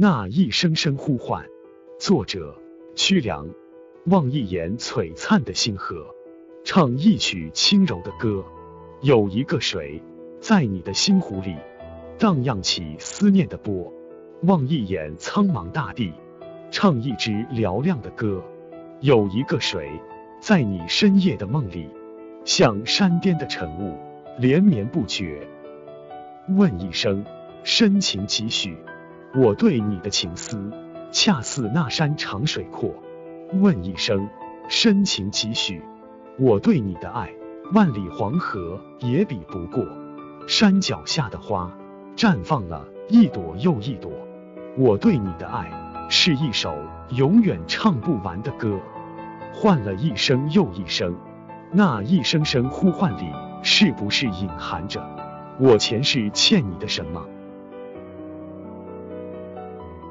那一声声呼唤。作者：屈良。望一眼璀璨的星河，唱一曲轻柔的歌。有一个水，在你的心湖里荡漾起思念的波。望一眼苍茫大地，唱一支嘹亮的歌。有一个水，在你深夜的梦里，像山巅的晨雾，连绵不绝。问一声，深情几许？我对你的情思，恰似那山长水阔。问一声，深情几许？我对你的爱，万里黄河也比不过。山脚下的花，绽放了一朵又一朵。我对你的爱，是一首永远唱不完的歌，换了一声又一声。那一声声呼唤里，是不是隐含着我前世欠你的什么？